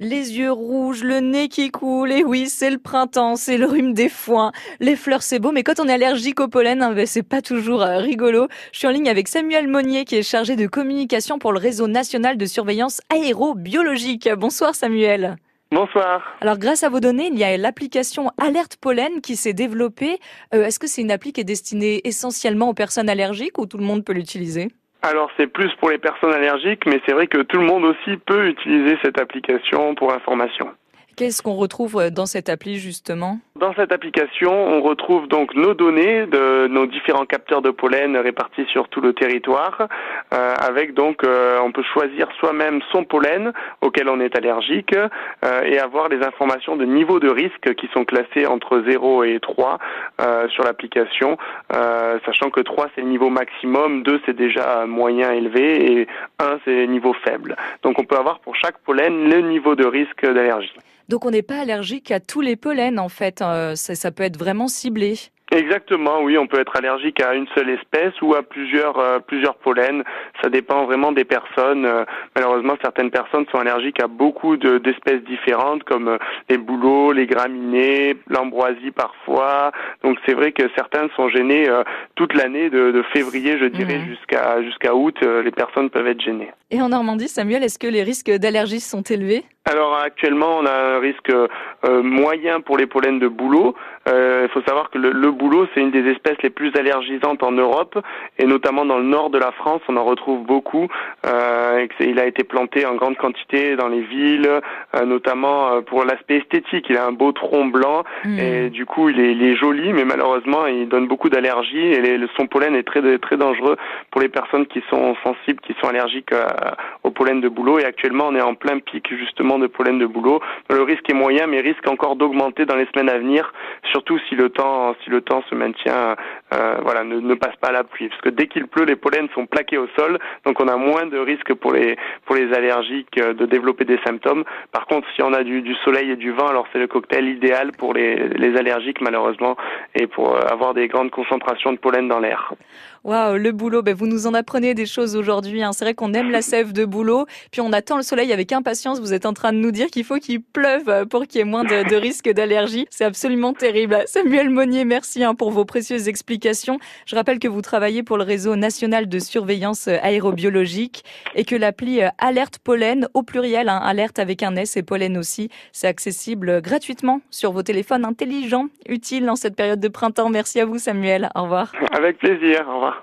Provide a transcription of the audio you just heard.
Les yeux rouges, le nez qui coule, et oui, c'est le printemps, c'est le rhume des foins. Les fleurs, c'est beau, mais quand on est allergique au pollen, hein, ben, c'est pas toujours euh, rigolo. Je suis en ligne avec Samuel Monnier, qui est chargé de communication pour le réseau national de surveillance aérobiologique. Bonsoir Samuel. Bonsoir. Alors grâce à vos données, il y a l'application Alerte Pollen qui s'est développée. Euh, est-ce que c'est une appli qui est destinée essentiellement aux personnes allergiques ou tout le monde peut l'utiliser? Alors c'est plus pour les personnes allergiques, mais c'est vrai que tout le monde aussi peut utiliser cette application pour information. Qu'est-ce qu'on retrouve euh, dans cette appli justement? Dans cette application, on retrouve donc nos données de nos différents capteurs de pollen répartis sur tout le territoire, euh, avec donc euh, on peut choisir soi-même son pollen auquel on est allergique et avoir les informations de niveau de risque qui sont classées entre 0 et 3 euh, sur l'application, sachant que 3 c'est le niveau maximum, 2 c'est déjà moyen élevé et 1 c'est niveau faible. Donc on peut avoir pour chaque pollen le niveau de risque d'allergie. Donc on n'est pas allergique à tous les pollens en fait, euh, ça, ça peut être vraiment ciblé. Exactement, oui, on peut être allergique à une seule espèce ou à plusieurs euh, plusieurs pollens. Ça dépend vraiment des personnes. Euh, malheureusement, certaines personnes sont allergiques à beaucoup d'espèces différentes, comme euh, les bouleaux, les graminées, l'ambroisie parfois. Donc c'est vrai que certains sont gênés toute l'année, de, de, février, je dirais, mmh. jusqu'à jusqu'à août. les personnes peuvent être gênées. Et en Normandie, Samuel, est-ce que les risques d'allergie sont élevés? Alors actuellement, on a un risque euh, moyen pour les pollens de bouleau. Euh, il faut savoir que le, le bouleau, c'est une des espèces les plus allergisantes en Europe, et notamment dans le nord de la France, on en retrouve beaucoup. Euh, il a été planté en grande quantité dans les villes, euh, notamment euh, pour l'aspect esthétique. Il a un beau tronc blanc, mmh. et du coup, il est, il est, joli, mais malheureusement, il donne beaucoup d'allergies, et les, son pollen est très très dangereux pour les personnes qui sont sensibles, qui sont allergiques au pollen de bouleau. Et actuellement, on est en plein pic justement de pollen de bouleau. Le risque est moyen, mais risque encore d'augmenter dans les semaines à venir, surtout si le temps, si le temps se maintient, euh, voilà, ne, ne, passe pas à la pluie. Parce que dès qu'il pleut, les pollens sont plaqués au sol, donc on a moins de risques pour les pour les allergiques euh, de développer des symptômes. Par contre, si on a du, soleil et du vent, alors c'est le cocktail idéal pour les, les allergiques malheureusement et pour euh, avoir des grandes concentrations de pollen dans l'air. Waouh, le boulot, ben vous nous en apprenez des choses aujourd'hui. Hein. C'est vrai qu'on aime la sève de boulot, puis on attend le soleil avec impatience. Vous êtes en train de nous dire qu'il faut qu'il pleuve pour qu'il y ait moins de, de risques d'allergie. C'est absolument terrible. Samuel Monnier, merci hein, pour vos précieuses explications. Je rappelle que vous travaillez pour le réseau national de surveillance aérobiologique et que l'appli euh, Alerte Pollen, au pluriel, hein, alerte avec un S et pollen aussi, c'est accessible gratuitement sur vos téléphones intelligents, utiles en cette période de printemps. Merci à vous Samuel. Au revoir. Avec plaisir. Au revoir.